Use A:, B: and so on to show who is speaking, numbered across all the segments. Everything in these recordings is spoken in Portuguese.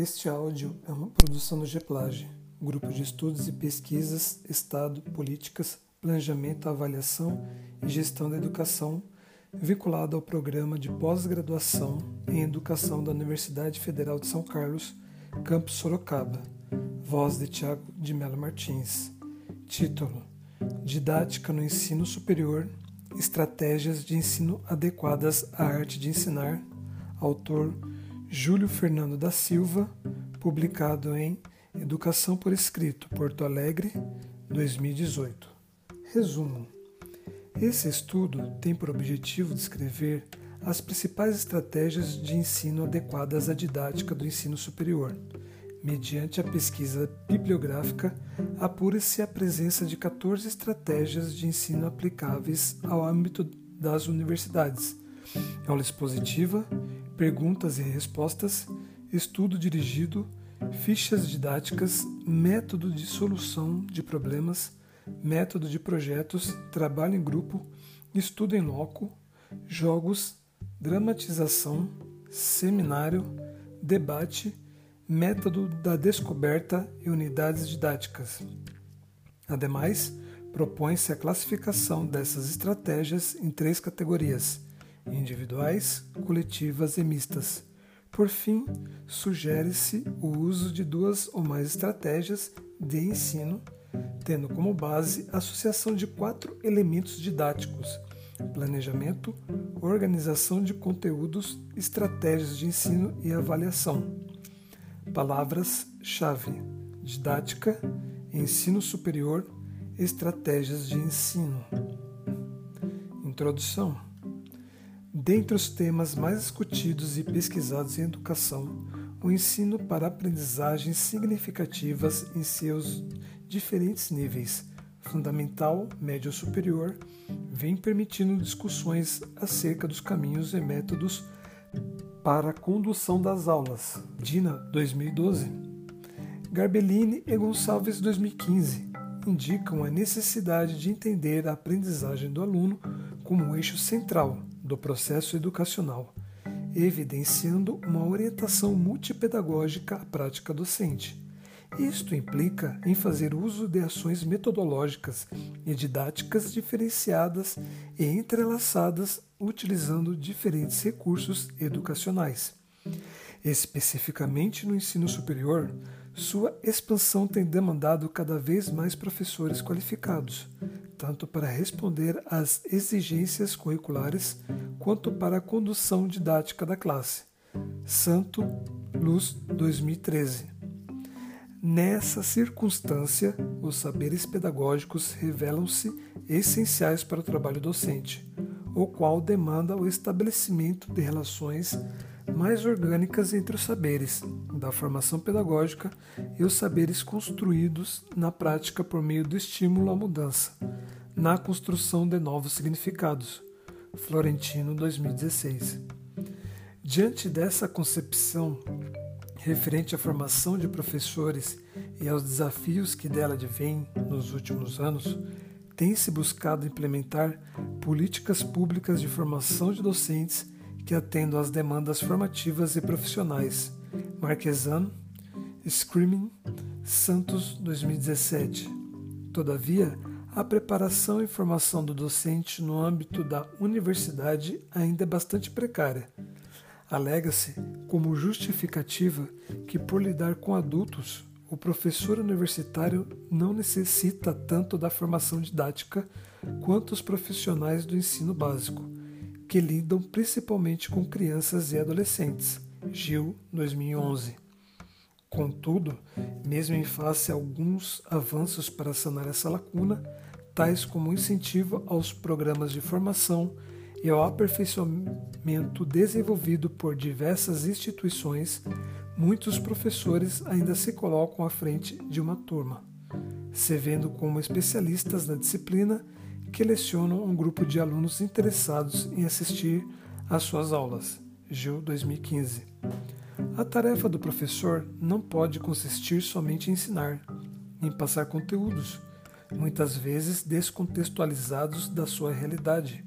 A: Este áudio é uma produção do GEPLAGE, Grupo de Estudos e Pesquisas, Estado, Políticas, Planejamento, Avaliação e Gestão da Educação, vinculado ao Programa de Pós-Graduação em Educação da Universidade Federal de São Carlos, Campus Sorocaba. Voz de Tiago de Mello Martins. Título: Didática no Ensino Superior Estratégias de Ensino Adequadas à Arte de Ensinar. Autor Júlio Fernando da Silva, publicado em Educação por Escrito, Porto Alegre, 2018. Resumo: Esse estudo tem por objetivo descrever as principais estratégias de ensino adequadas à didática do ensino superior. Mediante a pesquisa bibliográfica, apura-se a presença de 14 estratégias de ensino aplicáveis ao âmbito das universidades. Aula expositiva, perguntas e respostas, estudo dirigido, fichas didáticas, método de solução de problemas, método de projetos, trabalho em grupo, estudo em loco, jogos, dramatização, seminário, debate, método da descoberta e unidades didáticas. Ademais, propõe-se a classificação dessas estratégias em três categorias individuais, coletivas e mistas. Por fim, sugere-se o uso de duas ou mais estratégias de ensino, tendo como base a associação de quatro elementos didáticos: planejamento, organização de conteúdos, estratégias de ensino e avaliação. Palavras-chave: didática, ensino superior, estratégias de ensino. Introdução. Dentre os temas mais discutidos e pesquisados em educação, o ensino para aprendizagens significativas em seus diferentes níveis, fundamental, médio ou superior, vem permitindo discussões acerca dos caminhos e métodos para a condução das aulas. Dina, 2012. Garbellini e Gonçalves, 2015, indicam a necessidade de entender a aprendizagem do aluno como um eixo central do processo educacional, evidenciando uma orientação multipedagógica à prática docente. Isto implica em fazer uso de ações metodológicas e didáticas diferenciadas e entrelaçadas utilizando diferentes recursos educacionais. Especificamente no ensino superior, sua expansão tem demandado cada vez mais professores qualificados, tanto para responder às exigências curriculares quanto para a condução didática da classe. Santo Luz 2013. Nessa circunstância, os saberes pedagógicos revelam-se essenciais para o trabalho docente, o qual demanda o estabelecimento de relações mais orgânicas entre os saberes da formação pedagógica e os saberes construídos na prática por meio do estímulo à mudança, na construção de novos significados. Florentino 2016. Diante dessa concepção referente à formação de professores e aos desafios que dela advêm nos últimos anos, tem-se buscado implementar políticas públicas de formação de docentes que atendam às demandas formativas e profissionais. Marquesan, Screaming, Santos 2017. Todavia, a preparação e formação do docente no âmbito da universidade ainda é bastante precária. Alega-se como justificativa que, por lidar com adultos, o professor universitário não necessita tanto da formação didática quanto os profissionais do ensino básico, que lidam principalmente com crianças e adolescentes. Gil, 2011. Contudo, mesmo em face a alguns avanços para sanar essa lacuna, tais como incentivo aos programas de formação e ao aperfeiçoamento desenvolvido por diversas instituições, muitos professores ainda se colocam à frente de uma turma, se vendo como especialistas na disciplina que lecionam um grupo de alunos interessados em assistir às suas aulas. Gil 2015. A tarefa do professor não pode consistir somente em ensinar, em passar conteúdos, muitas vezes descontextualizados da sua realidade.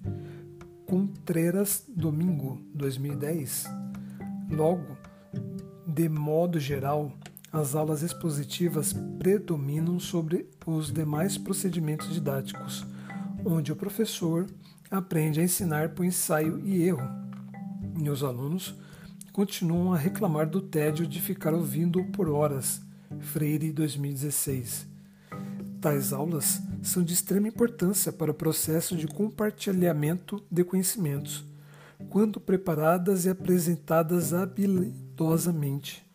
A: Contreras Domingo, 2010. Logo, De modo geral, as aulas expositivas predominam sobre os demais procedimentos didáticos, onde o professor aprende a ensinar por ensaio e erro, os alunos continuam a reclamar do tédio de ficar ouvindo por horas. Freire 2016. Tais aulas são de extrema importância para o processo de compartilhamento de conhecimentos, quando preparadas e apresentadas habilidosamente.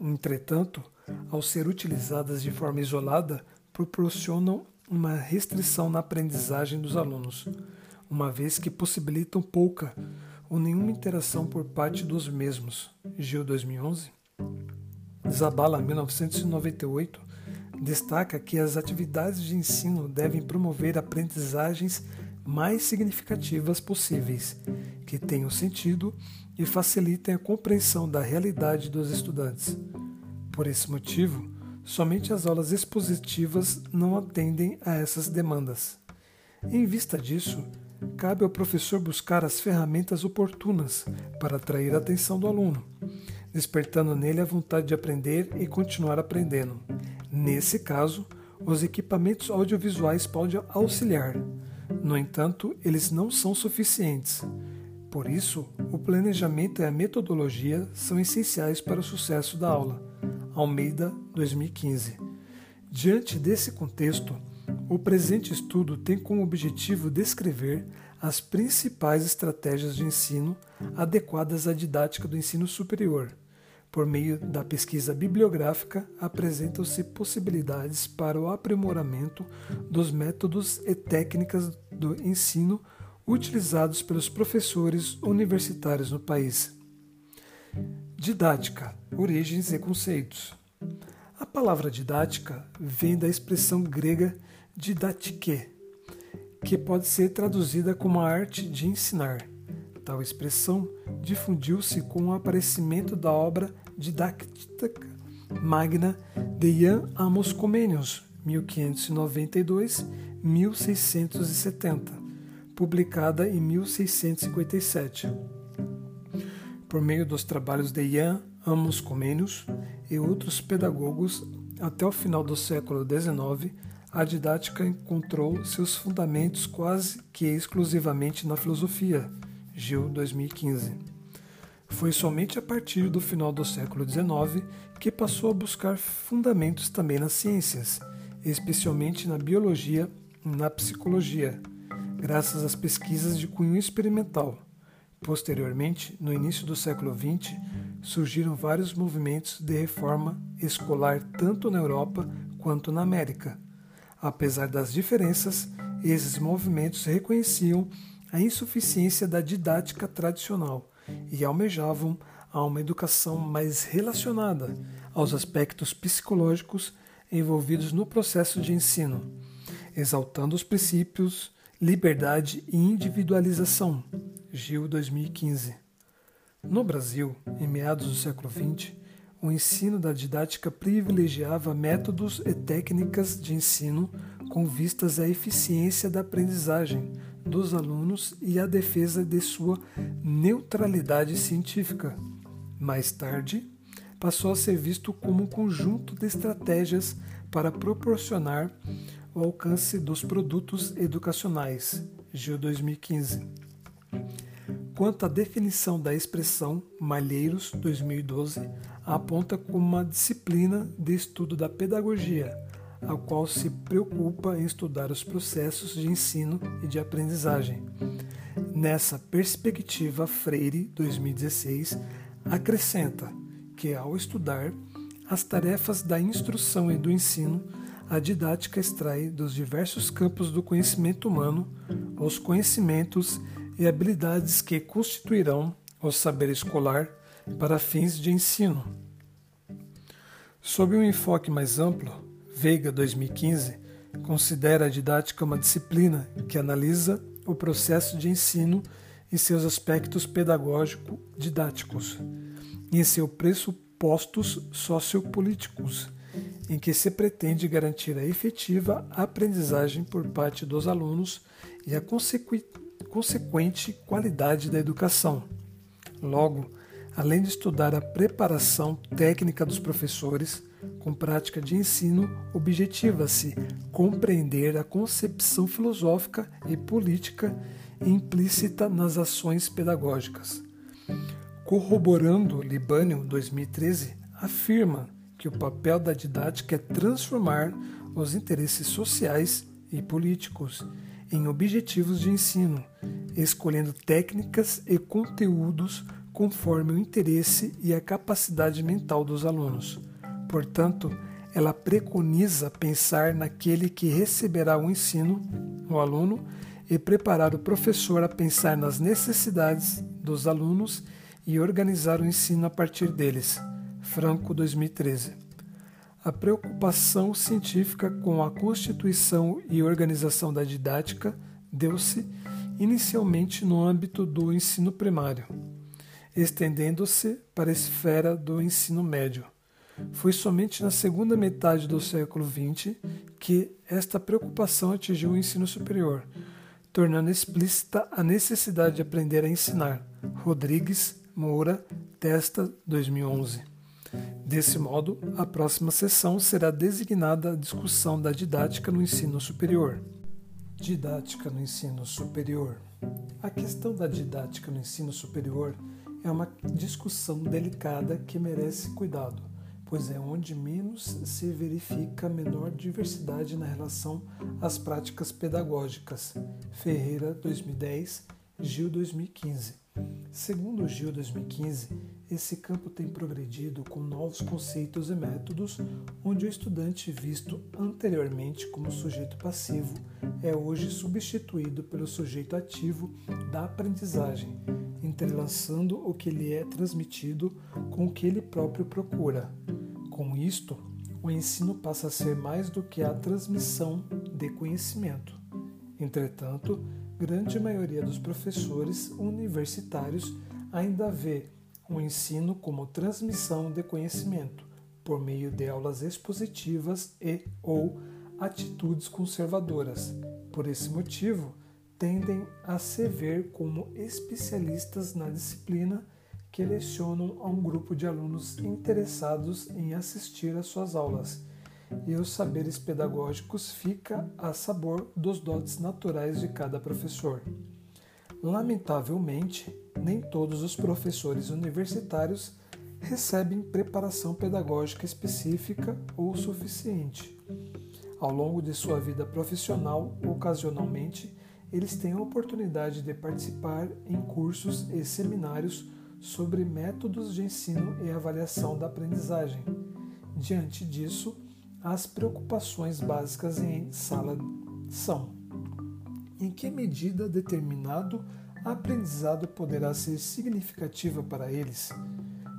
A: Entretanto, ao ser utilizadas de forma isolada, proporcionam uma restrição na aprendizagem dos alunos, uma vez que possibilitam pouca ou nenhuma interação por parte dos mesmos. Gil 2011. Zabala 1998 destaca que as atividades de ensino devem promover aprendizagens mais significativas possíveis, que tenham sentido e facilitem a compreensão da realidade dos estudantes. Por esse motivo, somente as aulas expositivas não atendem a essas demandas. Em vista disso, cabe ao professor buscar as ferramentas oportunas para atrair a atenção do aluno, despertando nele a vontade de aprender e continuar aprendendo. Nesse caso, os equipamentos audiovisuais podem auxiliar. No entanto, eles não são suficientes. Por isso, o planejamento e a metodologia são essenciais para o sucesso da aula. Almeida, 2015. Diante desse contexto, o presente estudo tem como objetivo descrever as principais estratégias de ensino adequadas à didática do ensino superior. Por meio da pesquisa bibliográfica, apresentam-se possibilidades para o aprimoramento dos métodos e técnicas do ensino utilizados pelos professores universitários no país. Didática, origens e conceitos. A palavra didática vem da expressão grega didatike, que pode ser traduzida como a arte de ensinar. Tal expressão difundiu-se com o aparecimento da obra Didactica Magna de Jan Amos Comenius, 1592-1670, publicada em 1657. Por meio dos trabalhos de Jan Amos Comenius e outros pedagogos, até o final do século XIX, a didática encontrou seus fundamentos quase que exclusivamente na filosofia. Gil 2015. Foi somente a partir do final do século XIX que passou a buscar fundamentos também nas ciências, especialmente na biologia e na psicologia, graças às pesquisas de cunho experimental. Posteriormente, no início do século XX, surgiram vários movimentos de reforma escolar tanto na Europa quanto na América Apesar das diferenças, esses movimentos reconheciam a insuficiência da didática tradicional e almejavam a uma educação mais relacionada aos aspectos psicológicos envolvidos no processo de ensino, exaltando os princípios liberdade e individualização. Gil 2015. No Brasil, em meados do século XX, o ensino da didática privilegiava métodos e técnicas de ensino com vistas à eficiência da aprendizagem dos alunos e à defesa de sua neutralidade científica. Mais tarde, passou a ser visto como um conjunto de estratégias para proporcionar o alcance dos produtos educacionais. Gil 2015. Quanto à definição da expressão Malheiros 2012, aponta como uma disciplina de estudo da pedagogia, a qual se preocupa em estudar os processos de ensino e de aprendizagem. Nessa perspectiva, Freire 2016 acrescenta que, ao estudar as tarefas da instrução e do ensino, a didática extrai dos diversos campos do conhecimento humano os conhecimentos e habilidades que constituirão o saber escolar para fins de ensino. Sob um enfoque mais amplo, Veiga 2015 considera a didática uma disciplina que analisa o processo de ensino e seus aspectos pedagógico-didáticos, em seus pressupostos sociopolíticos, em que se pretende garantir a efetiva aprendizagem por parte dos alunos e a consequente qualidade da educação. Logo, além de estudar a preparação técnica dos professores, com prática de ensino, objetiva-se compreender a concepção filosófica e política implícita nas ações pedagógicas. Corroborando Libânio 2013, afirma que o papel da didática é transformar os interesses sociais e políticos em objetivos de ensino, escolhendo técnicas e conteúdos conforme o interesse e a capacidade mental dos alunos. Portanto, ela preconiza pensar naquele que receberá o ensino, o aluno, e preparar o professor a pensar nas necessidades dos alunos e organizar o ensino a partir deles. Franco 2013. A preocupação científica com a constituição e organização da didática deu-se inicialmente no âmbito do ensino primário estendendo-se para a esfera do ensino médio. Foi somente na segunda metade do século XX que esta preocupação atingiu o ensino superior, tornando explícita a necessidade de aprender a ensinar. Rodrigues Moura, Testa, 2011. Desse modo, a próxima sessão será designada a discussão da didática no ensino superior. Didática no ensino superior. A questão da didática no ensino superior é uma discussão delicada que merece cuidado, pois é onde menos se verifica menor diversidade na relação às práticas pedagógicas. Ferreira 2010, Gil 2015. Segundo Gil 2015, esse campo tem progredido com novos conceitos e métodos, onde o estudante visto anteriormente como sujeito passivo é hoje substituído pelo sujeito ativo da aprendizagem, entrelaçando o que lhe é transmitido com o que ele próprio procura. Com isto, o ensino passa a ser mais do que a transmissão de conhecimento. Entretanto, grande maioria dos professores universitários ainda vê o ensino como transmissão de conhecimento por meio de aulas expositivas e ou atitudes conservadoras. Por esse motivo, tendem a se ver como especialistas na disciplina que lecionam a um grupo de alunos interessados em assistir às suas aulas, e os saberes pedagógicos fica a sabor dos dotes naturais de cada professor. Lamentavelmente, nem todos os professores universitários recebem preparação pedagógica específica ou suficiente. Ao longo de sua vida profissional, ocasionalmente, eles têm a oportunidade de participar em cursos e seminários sobre métodos de ensino e avaliação da aprendizagem. Diante disso, as preocupações básicas em sala são: em que medida determinado aprendizado poderá ser significativa para eles?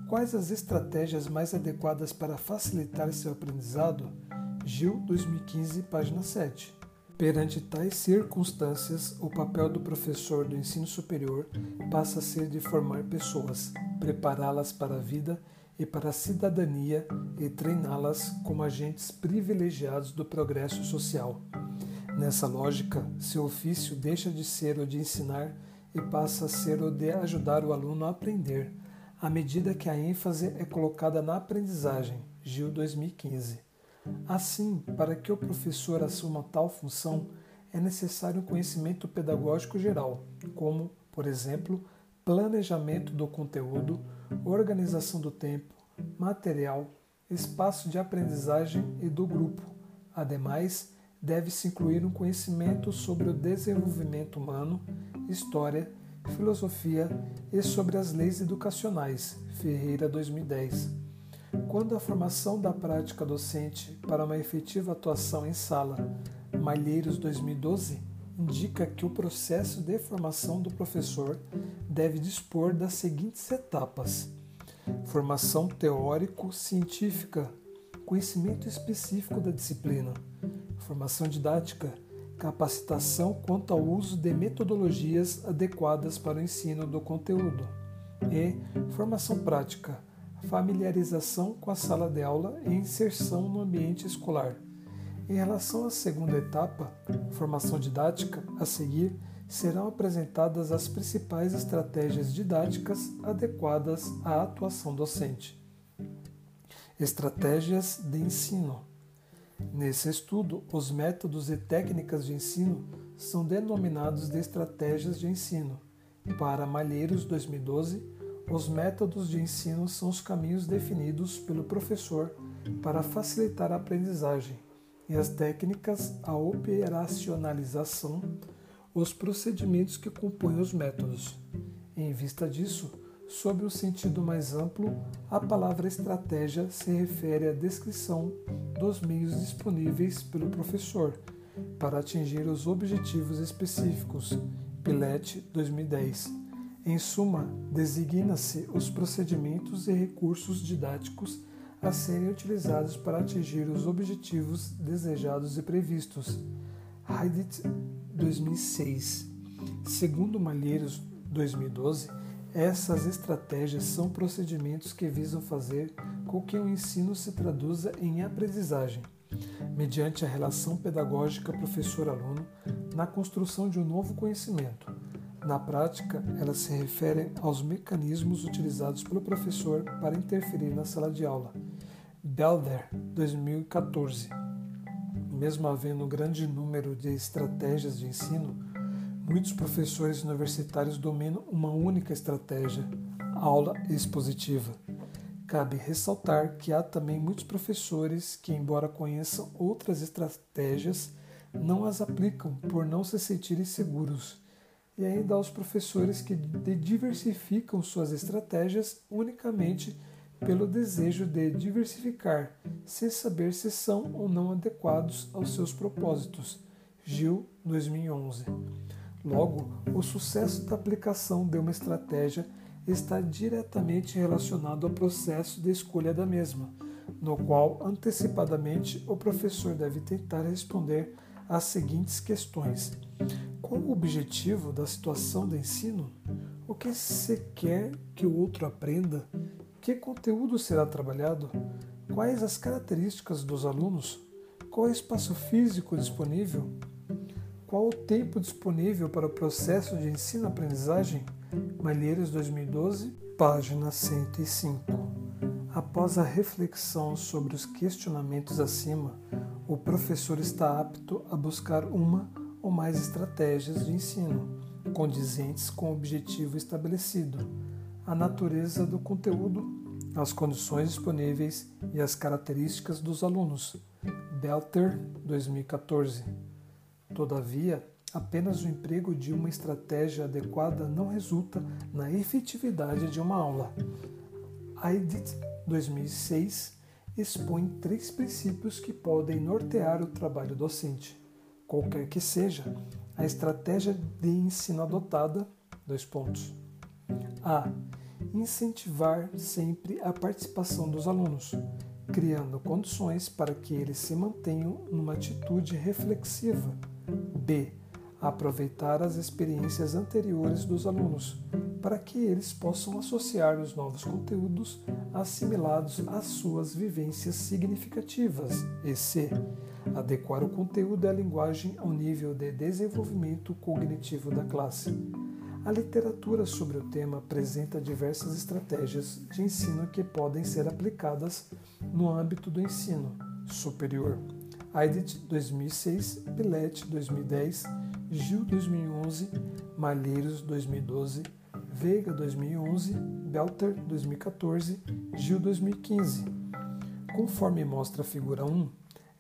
A: Quais as estratégias mais adequadas para facilitar seu aprendizado? Gil 2015, página 7. Perante tais circunstâncias, o papel do professor do ensino superior passa a ser de formar pessoas, prepará-las para a vida e para a cidadania e treiná-las como agentes privilegiados do progresso social. Nessa lógica, seu ofício deixa de ser o de ensinar e passa a ser o de ajudar o aluno a aprender, à medida que a ênfase é colocada na aprendizagem. Gil 2015. Assim, para que o professor assuma tal função, é necessário um conhecimento pedagógico geral, como, por exemplo, planejamento do conteúdo, organização do tempo, material, espaço de aprendizagem e do grupo. Ademais, deve-se incluir um conhecimento sobre o desenvolvimento humano, história, filosofia e sobre as leis educacionais. Ferreira 2010 quando a formação da prática docente para uma efetiva atuação em sala, Malheiros 2012, indica que o processo de formação do professor deve dispor das seguintes etapas: formação teórico-científica, conhecimento específico da disciplina, formação didática, capacitação quanto ao uso de metodologias adequadas para o ensino do conteúdo, e formação prática familiarização com a sala de aula e inserção no ambiente escolar. Em relação à segunda etapa, formação didática, a seguir, serão apresentadas as principais estratégias didáticas adequadas à atuação docente. Estratégias de ensino. Nesse estudo, os métodos e técnicas de ensino são denominados de estratégias de ensino. Para Malheiros 2012, os métodos de ensino são os caminhos definidos pelo professor para facilitar a aprendizagem, e as técnicas, a operacionalização, os procedimentos que compõem os métodos. Em vista disso, sob o sentido mais amplo, a palavra estratégia se refere à descrição dos meios disponíveis pelo professor para atingir os objetivos específicos. Pilete 2010. Em suma, designa-se os procedimentos e recursos didáticos a serem utilizados para atingir os objetivos desejados e previstos. Heidit 2006. Segundo Malheiros 2012, essas estratégias são procedimentos que visam fazer com que o ensino se traduza em aprendizagem, mediante a relação pedagógica professor-aluno na construção de um novo conhecimento. Na prática, elas se referem aos mecanismos utilizados pelo professor para interferir na sala de aula. Belder, 2014. Mesmo havendo um grande número de estratégias de ensino, muitos professores universitários dominam uma única estratégia, aula expositiva. Cabe ressaltar que há também muitos professores que, embora conheçam outras estratégias, não as aplicam por não se sentirem seguros. E ainda há os professores que diversificam suas estratégias unicamente pelo desejo de diversificar, sem saber se são ou não adequados aos seus propósitos. Gil, 2011. Logo, o sucesso da aplicação de uma estratégia está diretamente relacionado ao processo de escolha da mesma, no qual antecipadamente o professor deve tentar responder às seguintes questões: Qual o objetivo da situação de ensino? O que se quer que o outro aprenda? Que conteúdo será trabalhado? Quais as características dos alunos? Qual é o espaço físico disponível? Qual o tempo disponível para o processo de ensino-aprendizagem? Malheiros 2012, página 105. Após a reflexão sobre os questionamentos acima, o professor está apto a buscar uma ou mais estratégias de ensino condizentes com o objetivo estabelecido a natureza do conteúdo, as condições disponíveis e as características dos alunos. Belter, 2014. Todavia, apenas o emprego de uma estratégia adequada não resulta na efetividade de uma aula. Aidit, 2006, expõe três princípios que podem nortear o trabalho docente. Qualquer que seja a estratégia de ensino adotada, dois pontos. A incentivar sempre a participação dos alunos, criando condições para que eles se mantenham numa atitude reflexiva. B. Aproveitar as experiências anteriores dos alunos, para que eles possam associar os novos conteúdos assimilados às suas vivências significativas. E C. Adequar o conteúdo e a linguagem ao nível de desenvolvimento cognitivo da classe a literatura sobre o tema apresenta diversas estratégias de ensino que podem ser aplicadas no âmbito do ensino superior. Aidit 2006, Pilete 2010, Gil 2011, Malheiros 2012, Veiga 2011, Belter 2014, Gil 2015. Conforme mostra a figura 1,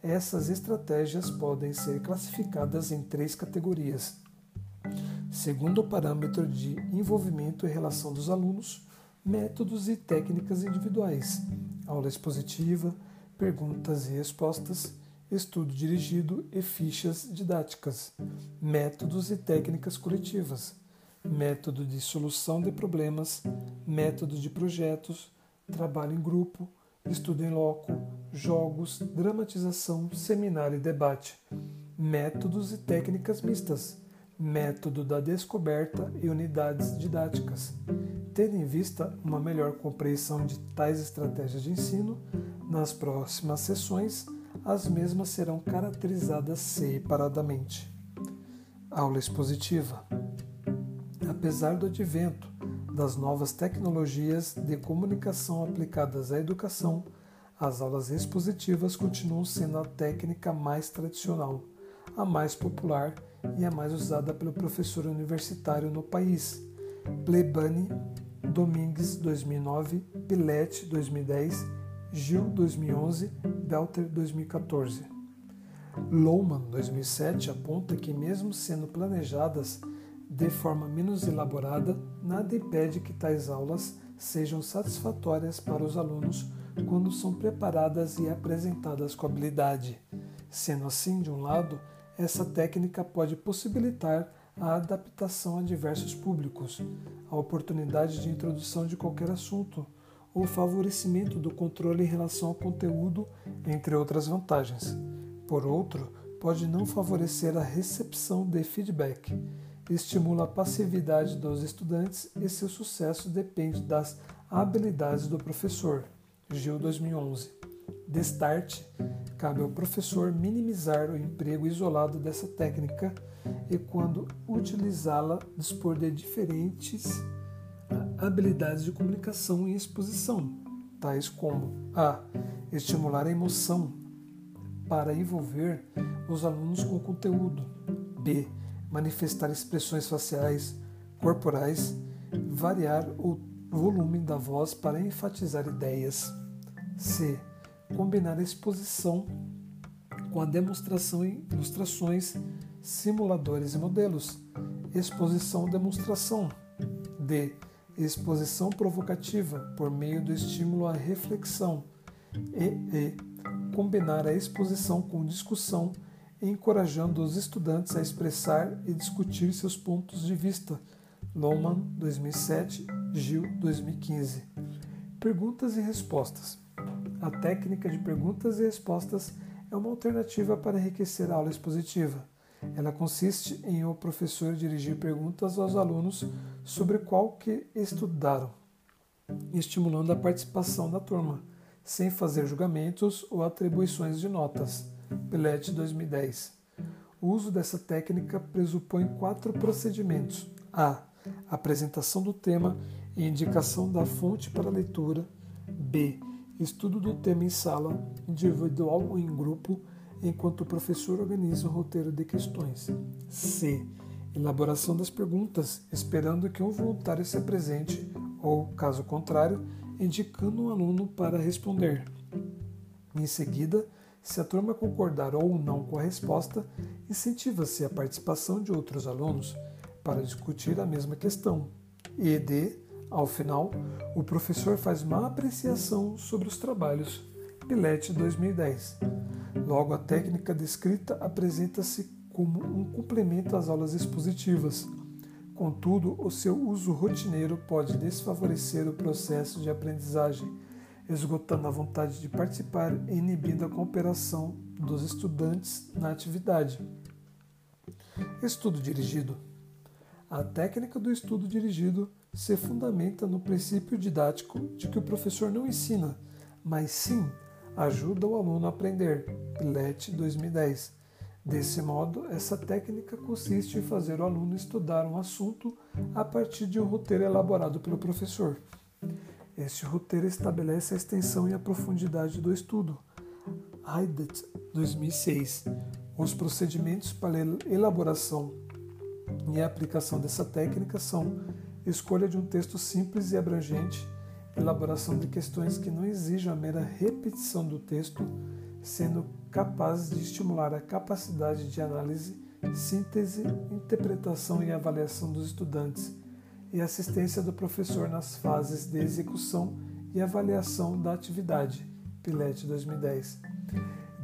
A: essas estratégias podem ser classificadas em três categorias: segundo o parâmetro de envolvimento e relação dos alunos, métodos e técnicas individuais, aula expositiva, perguntas e respostas, estudo dirigido e fichas didáticas, métodos e técnicas coletivas, método de solução de problemas, método de projetos, trabalho em grupo, estudo em loco, jogos, dramatização, seminário e debate, métodos e técnicas mistas método da descoberta e unidades didáticas. Tendo em vista uma melhor compreensão de tais estratégias de ensino, nas próximas sessões as mesmas serão caracterizadas separadamente. Aula expositiva. Apesar do advento das novas tecnologias de comunicação aplicadas à educação, as aulas expositivas continuam sendo a técnica mais tradicional, a mais popular e a mais usada pelo professor universitário no país. Plebani, Domingues 2009, Pilete 2010, Gil 2011, Belter 2014. Lohmann 2007 aponta que mesmo sendo planejadas de forma menos elaborada, nada impede que tais aulas sejam satisfatórias para os alunos quando são preparadas e apresentadas com habilidade. Sendo assim, de um lado, essa técnica pode possibilitar a adaptação a diversos públicos, a oportunidade de introdução de qualquer assunto, ou favorecimento do controle em relação ao conteúdo, entre outras vantagens. Por outro, pode não favorecer a recepção de feedback estimula a passividade dos estudantes e seu sucesso depende das habilidades do professor. Gil 2011. Destarte, cabe ao professor minimizar o emprego isolado dessa técnica e, quando utilizá-la, dispor de diferentes habilidades de comunicação e exposição, tais como a. estimular a emoção para envolver os alunos com o conteúdo, b manifestar expressões faciais, corporais, variar o volume da voz para enfatizar ideias. C. Combinar a exposição com a demonstração e ilustrações, simuladores e modelos. Exposição-demonstração. D. Exposição provocativa por meio do estímulo à reflexão. E. e combinar a exposição com discussão encorajando os estudantes a expressar e discutir seus pontos de vista. Lohmann, 2007, Gil, 2015. Perguntas e respostas. A técnica de perguntas e respostas é uma alternativa para enriquecer a aula expositiva. Ela consiste em o professor dirigir perguntas aos alunos sobre qual que estudaram, estimulando a participação da turma, sem fazer julgamentos ou atribuições de notas. Pilete 2010. O uso dessa técnica pressupõe quatro procedimentos: a. Apresentação do tema e indicação da fonte para leitura. B. Estudo do tema em sala, individual ou em grupo, enquanto o professor organiza o roteiro de questões. C. Elaboração das perguntas, esperando que um voluntário se apresente, ou, caso contrário, indicando um aluno para responder. Em seguida, se a turma concordar ou não com a resposta, incentiva-se a participação de outros alunos para discutir a mesma questão. E D, ao final, o professor faz uma apreciação sobre os trabalhos. Pilete 2010. Logo, a técnica descrita apresenta-se como um complemento às aulas expositivas. Contudo, o seu uso rotineiro pode desfavorecer o processo de aprendizagem esgotando a vontade de participar e inibindo a cooperação dos estudantes na atividade. Estudo dirigido. A técnica do estudo dirigido se fundamenta no princípio didático de que o professor não ensina, mas sim ajuda o aluno a aprender. LET 2010. Desse modo, essa técnica consiste em fazer o aluno estudar um assunto a partir de um roteiro elaborado pelo professor. Este roteiro estabelece a extensão e a profundidade do estudo. Heidet, 2006. Os procedimentos para elaboração e aplicação dessa técnica são escolha de um texto simples e abrangente, elaboração de questões que não exijam a mera repetição do texto, sendo capazes de estimular a capacidade de análise, síntese, interpretação e avaliação dos estudantes e assistência do professor nas fases de execução e avaliação da atividade. Pilete 2010.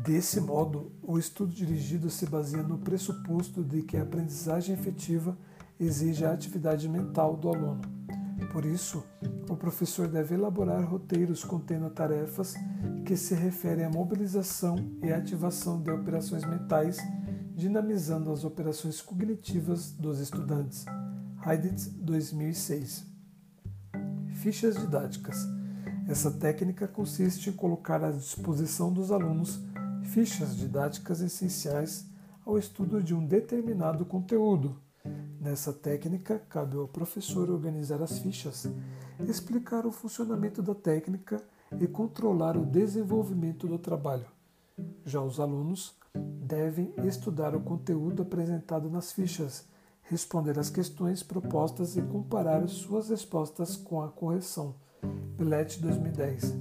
A: Desse modo, o estudo dirigido se baseia no pressuposto de que a aprendizagem efetiva exige a atividade mental do aluno. Por isso, o professor deve elaborar roteiros contendo tarefas que se referem à mobilização e ativação de operações mentais, dinamizando as operações cognitivas dos estudantes. Heiditz 2006. Fichas didáticas. Essa técnica consiste em colocar à disposição dos alunos fichas didáticas essenciais ao estudo de um determinado conteúdo. Nessa técnica, cabe ao professor organizar as fichas, explicar o funcionamento da técnica e controlar o desenvolvimento do trabalho. Já os alunos devem estudar o conteúdo apresentado nas fichas, responder às questões propostas e comparar suas respostas com a correção. PILET 2010.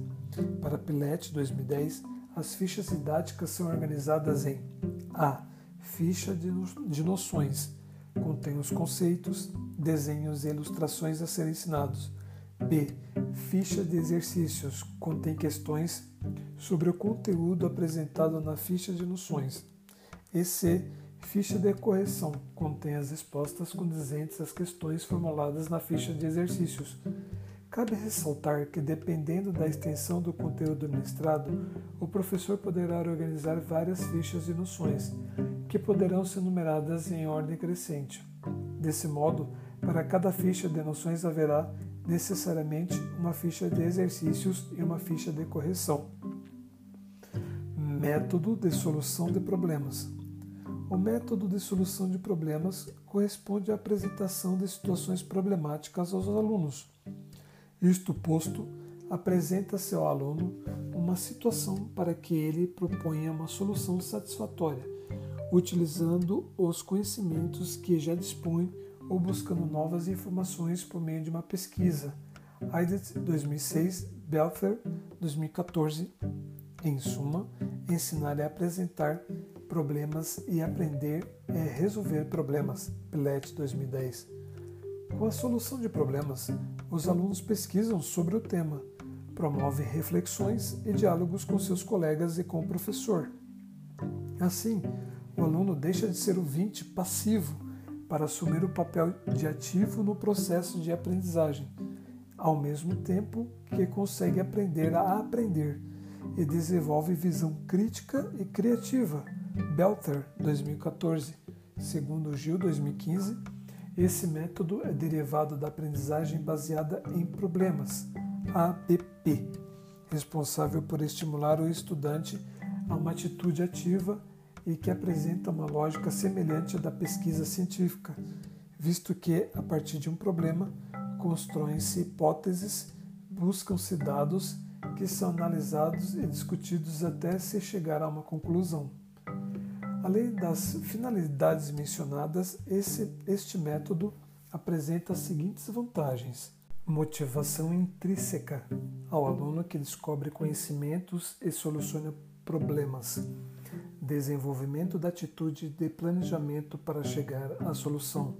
A: Para PILET 2010, as fichas didáticas são organizadas em A. Ficha de noções. Contém os conceitos, desenhos e ilustrações a serem ensinados. B. Ficha de exercícios. Contém questões sobre o conteúdo apresentado na ficha de noções. E C. Ficha de correção. Contém as respostas condizentes às questões formuladas na ficha de exercícios. Cabe ressaltar que, dependendo da extensão do conteúdo ministrado, o professor poderá organizar várias fichas de noções, que poderão ser numeradas em ordem crescente. Desse modo, para cada ficha de noções haverá necessariamente uma ficha de exercícios e uma ficha de correção. Método de solução de problemas. O método de solução de problemas corresponde à apresentação de situações problemáticas aos alunos isto posto, apresenta-se ao aluno uma situação para que ele proponha uma solução satisfatória, utilizando os conhecimentos que já dispõe ou buscando novas informações por meio de uma pesquisa. Aidet 2006, Belfer 2014. Em suma, ensinar é apresentar problemas e aprender é resolver problemas. Pilet 2010. Com a solução de problemas, os alunos pesquisam sobre o tema, promovem reflexões e diálogos com seus colegas e com o professor. Assim, o aluno deixa de ser ouvinte passivo para assumir o papel de ativo no processo de aprendizagem, ao mesmo tempo que consegue aprender a aprender e desenvolve visão crítica e criativa. Belter, 2014, segundo Gil, 2015 esse método é derivado da aprendizagem baseada em problemas, ABP, responsável por estimular o estudante a uma atitude ativa e que apresenta uma lógica semelhante à da pesquisa científica, visto que, a partir de um problema, constroem-se hipóteses, buscam-se dados que são analisados e discutidos até se chegar a uma conclusão. Além das finalidades mencionadas, esse, este método apresenta as seguintes vantagens: motivação intrínseca ao aluno que descobre conhecimentos e soluciona problemas, desenvolvimento da atitude de planejamento para chegar à solução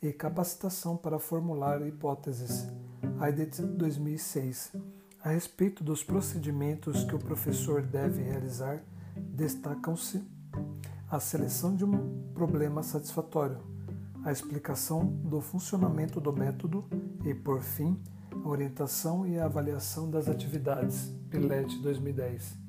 A: e capacitação para formular hipóteses. AIDET 2006. A respeito dos procedimentos que o professor deve realizar, destacam-se a seleção de um problema satisfatório, a explicação do funcionamento do método e, por fim, a orientação e a avaliação das atividades, PILET 2010.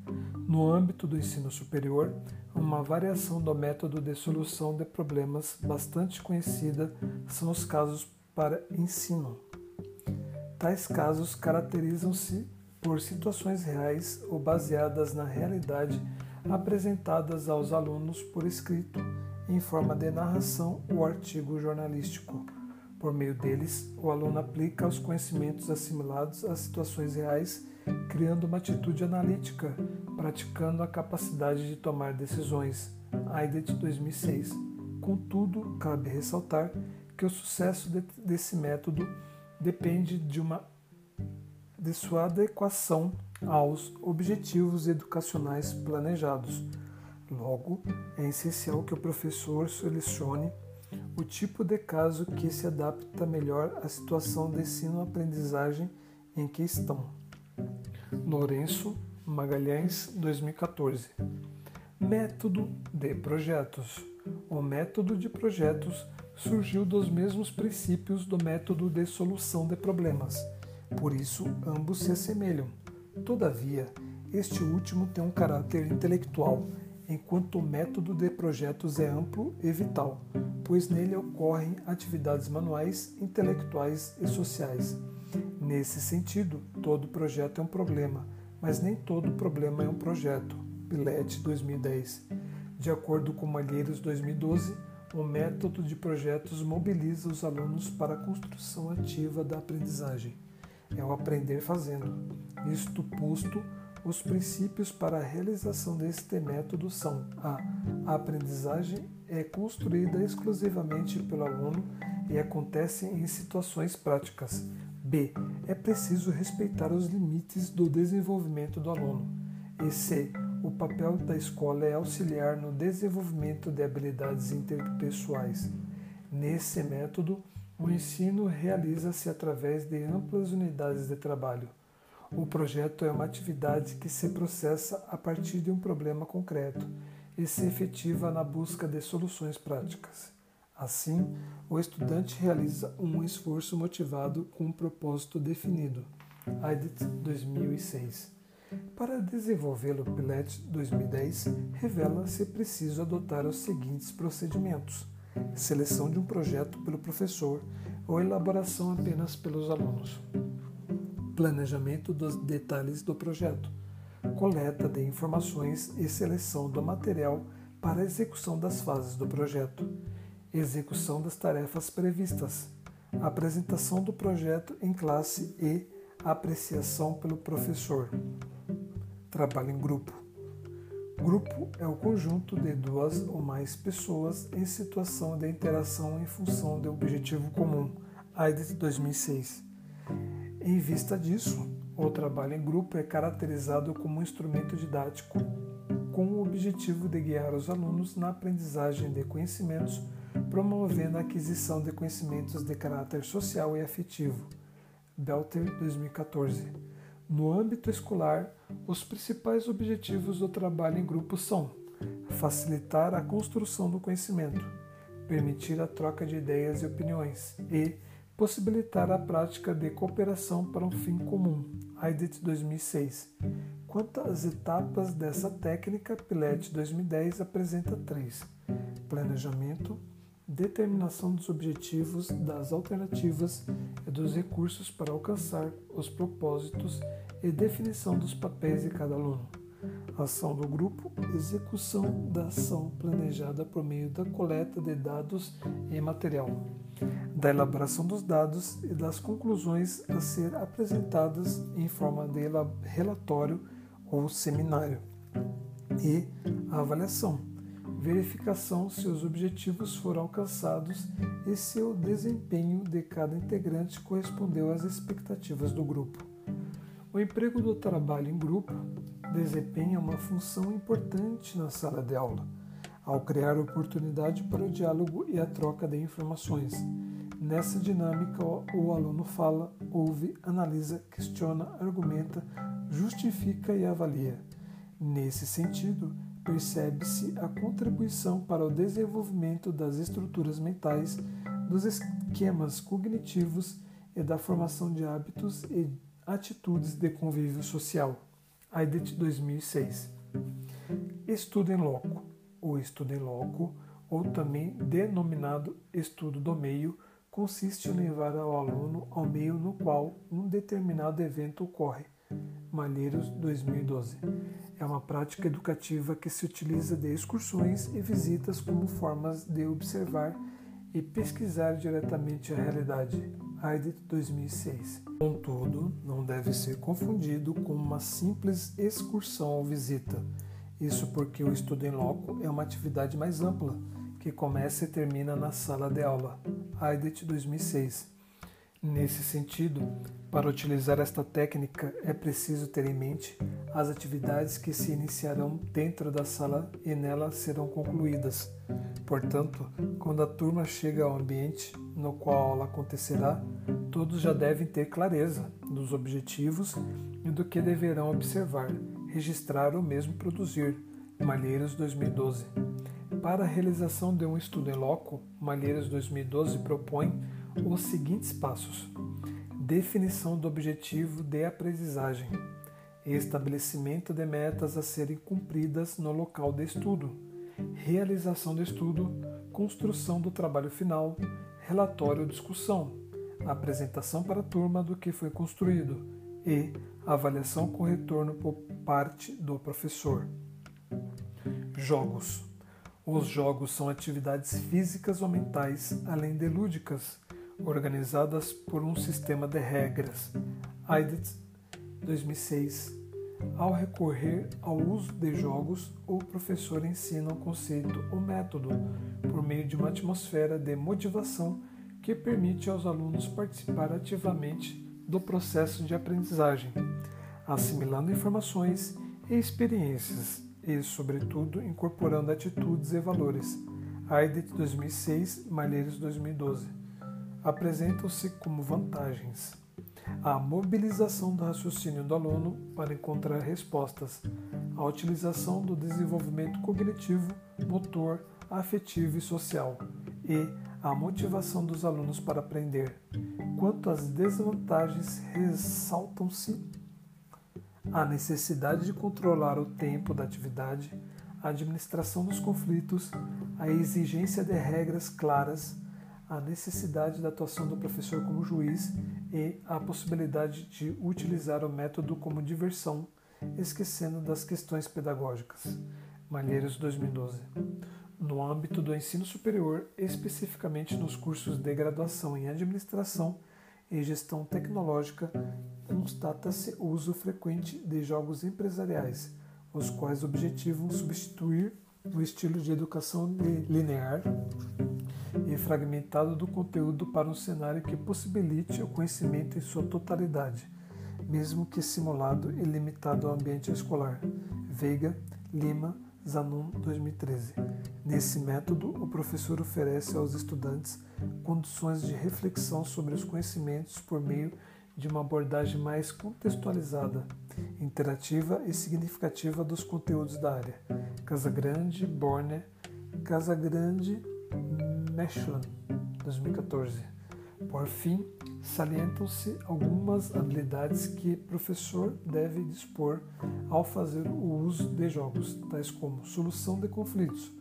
A: No âmbito do ensino superior, uma variação do método de solução de problemas bastante conhecida são os casos para ensino. Tais casos caracterizam-se por situações reais ou baseadas na realidade apresentadas aos alunos por escrito, em forma de narração ou artigo jornalístico. Por meio deles, o aluno aplica os conhecimentos assimilados às situações reais, criando uma atitude analítica, praticando a capacidade de tomar decisões. AIDET 2006. Contudo, cabe ressaltar que o sucesso de, desse método depende de uma de sua adequação aos objetivos educacionais planejados. Logo, é essencial que o professor selecione o tipo de caso que se adapta melhor à situação de ensino-aprendizagem em que estão. Lourenço Magalhães, 2014. Método de projetos. O método de projetos surgiu dos mesmos princípios do método de solução de problemas. Por isso, ambos se assemelham Todavia, este último tem um caráter intelectual, enquanto o método de projetos é amplo e vital, pois nele ocorrem atividades manuais, intelectuais e sociais. Nesse sentido, todo projeto é um problema, mas nem todo problema é um projeto. Pilet 2010. De acordo com Malheiros 2012, o método de projetos mobiliza os alunos para a construção ativa da aprendizagem. É o aprender fazendo. Isto posto, os princípios para a realização deste método são: a, a aprendizagem é construída exclusivamente pelo aluno e acontece em situações práticas. B. É preciso respeitar os limites do desenvolvimento do aluno. E C. O papel da escola é auxiliar no desenvolvimento de habilidades interpessoais. Nesse método, o ensino realiza-se através de amplas unidades de trabalho. O projeto é uma atividade que se processa a partir de um problema concreto e se efetiva na busca de soluções práticas. Assim, o estudante realiza um esforço motivado com um propósito definido. AIDET 2006. Para desenvolvê-lo, o PILET 2010 revela se preciso adotar os seguintes procedimentos: seleção de um projeto pelo professor ou elaboração apenas pelos alunos, planejamento dos detalhes do projeto, coleta de informações e seleção do material para a execução das fases do projeto, execução das tarefas previstas, apresentação do projeto em classe e apreciação pelo professor. Trabalho em grupo. Grupo é o conjunto de duas ou mais pessoas em situação de interação em função de objetivo comum. AIDS 2006. Em vista disso, o trabalho em grupo é caracterizado como um instrumento didático com o objetivo de guiar os alunos na aprendizagem de conhecimentos, promovendo a aquisição de conhecimentos de caráter social e afetivo. Belter 2014. No âmbito escolar, os principais objetivos do trabalho em grupo são facilitar a construção do conhecimento, permitir a troca de ideias e opiniões e possibilitar a prática de cooperação para um fim comum. AIDET 2006. Quanto às etapas dessa técnica, PILET 2010 apresenta três: planejamento, determinação dos objetivos, das alternativas e dos recursos para alcançar os propósitos e definição dos papéis de cada aluno. Ação do grupo, execução da ação planejada por meio da coleta de dados e material da elaboração dos dados e das conclusões a ser apresentadas em forma de relatório ou seminário, e a avaliação, verificação se os objetivos foram alcançados e se o desempenho de cada integrante correspondeu às expectativas do grupo. O emprego do trabalho em grupo desempenha uma função importante na sala de aula, ao criar oportunidade para o diálogo e a troca de informações Nessa dinâmica, o aluno fala, ouve, analisa, questiona, argumenta, justifica e avalia. Nesse sentido, percebe-se a contribuição para o desenvolvimento das estruturas mentais, dos esquemas cognitivos e da formação de hábitos e atitudes de convívio social. AIDET 2006. Estudo em loco. O estudo em loco, ou também denominado estudo do meio, consiste em levar o aluno ao meio no qual um determinado evento ocorre. Malheiros 2012. É uma prática educativa que se utiliza de excursões e visitas como formas de observar e pesquisar diretamente a realidade. AIDET 2006. Contudo, não deve ser confundido com uma simples excursão ou visita. Isso porque o estudo em loco é uma atividade mais ampla que começa e termina na sala de aula. AIDET 2006. Nesse sentido, para utilizar esta técnica é preciso ter em mente as atividades que se iniciarão dentro da sala e nela serão concluídas. Portanto, quando a turma chega ao ambiente no qual a aula acontecerá, todos já devem ter clareza dos objetivos e do que deverão observar, registrar ou mesmo produzir. Malheiros 2012. Para a realização de um estudo em loco, Malheiros 2012 propõe os seguintes passos: definição do objetivo de aprendizagem, estabelecimento de metas a serem cumpridas no local de estudo, realização do estudo, construção do trabalho final, relatório ou discussão, apresentação para a turma do que foi construído e avaliação com retorno por parte do professor. Jogos. Os jogos são atividades físicas ou mentais, além de lúdicas, organizadas por um sistema de regras. Aidet 2006. Ao recorrer ao uso de jogos, o professor ensina o conceito ou método por meio de uma atmosfera de motivação que permite aos alunos participar ativamente do processo de aprendizagem, assimilando informações e experiências e, sobretudo, incorporando atitudes e valores. Aidet 2006, Malheiros 2012. Apresentam-se como vantagens. A mobilização do raciocínio do aluno para encontrar respostas, a utilização do desenvolvimento cognitivo, motor, afetivo e social, e a motivação dos alunos para aprender. Quanto às desvantagens, ressaltam-se a necessidade de controlar o tempo da atividade, a administração dos conflitos, a exigência de regras claras, a necessidade da atuação do professor como juiz e a possibilidade de utilizar o método como diversão, esquecendo das questões pedagógicas. Malheiros 2012. No âmbito do ensino superior, especificamente nos cursos de graduação em administração e gestão tecnológica, constata-se o uso frequente de jogos empresariais, os quais objetivam substituir o estilo de educação linear e fragmentado do conteúdo para um cenário que possibilite o conhecimento em sua totalidade, mesmo que simulado e limitado ao ambiente escolar. Veiga, Lima, Zanon 2013. Nesse método, o professor oferece aos estudantes condições de reflexão sobre os conhecimentos por meio de uma abordagem mais contextualizada, interativa e significativa dos conteúdos da área. Casagrande, Borner, Casagrande, Mechland, 2014. Por fim, salientam-se algumas habilidades que professor deve dispor ao fazer o uso de jogos, tais como solução de conflitos,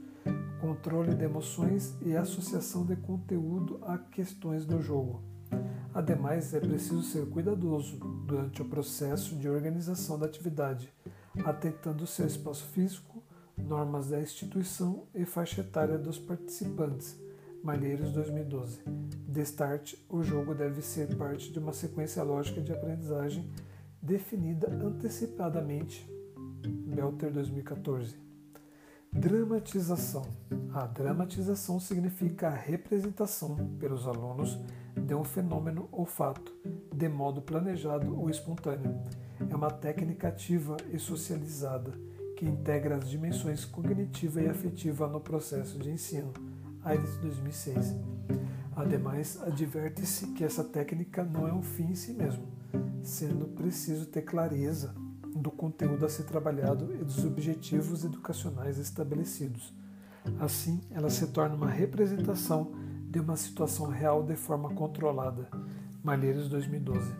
A: controle de emoções e associação de conteúdo a questões do jogo. Ademais, é preciso ser cuidadoso durante o processo de organização da atividade, atentando seu espaço físico, normas da instituição e faixa etária dos participantes Malheiros 2012. De start, o jogo deve ser parte de uma sequência lógica de aprendizagem definida antecipadamente. Belter 2014. Dramatização. A dramatização significa a representação pelos alunos de um fenômeno ou fato, de modo planejado ou espontâneo. É uma técnica ativa e socializada que integra as dimensões cognitiva e afetiva no processo de ensino AIDS 2006. Ademais, adverte-se que essa técnica não é um fim em si mesmo, sendo preciso ter clareza do conteúdo a ser trabalhado e dos objetivos educacionais estabelecidos. Assim, ela se torna uma representação de uma situação real de forma controlada. Malheiros 2012.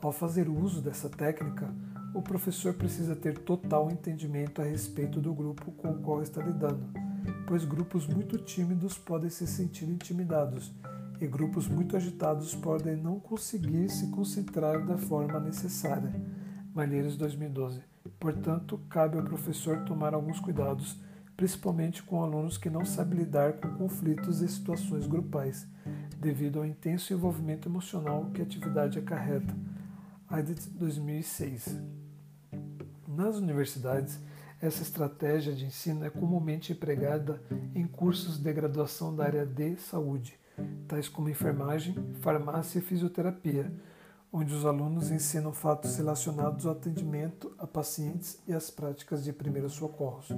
A: Ao fazer uso dessa técnica, o professor precisa ter total entendimento a respeito do grupo com o qual está lidando pois grupos muito tímidos podem se sentir intimidados e grupos muito agitados podem não conseguir se concentrar da forma necessária. Malheiros 2012. Portanto, cabe ao professor tomar alguns cuidados, principalmente com alunos que não sabem lidar com conflitos e situações grupais, devido ao intenso envolvimento emocional que a atividade acarreta. AIDET 2006. Nas universidades, essa estratégia de ensino é comumente empregada em cursos de graduação da área de saúde, tais como enfermagem, farmácia e fisioterapia, onde os alunos ensinam fatos relacionados ao atendimento a pacientes e às práticas de primeiros socorros.